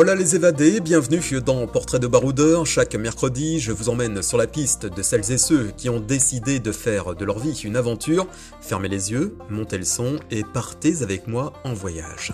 Hola les évadés, bienvenue dans Portrait de baroudeur. Chaque mercredi, je vous emmène sur la piste de celles et ceux qui ont décidé de faire de leur vie une aventure. Fermez les yeux, montez le son et partez avec moi en voyage.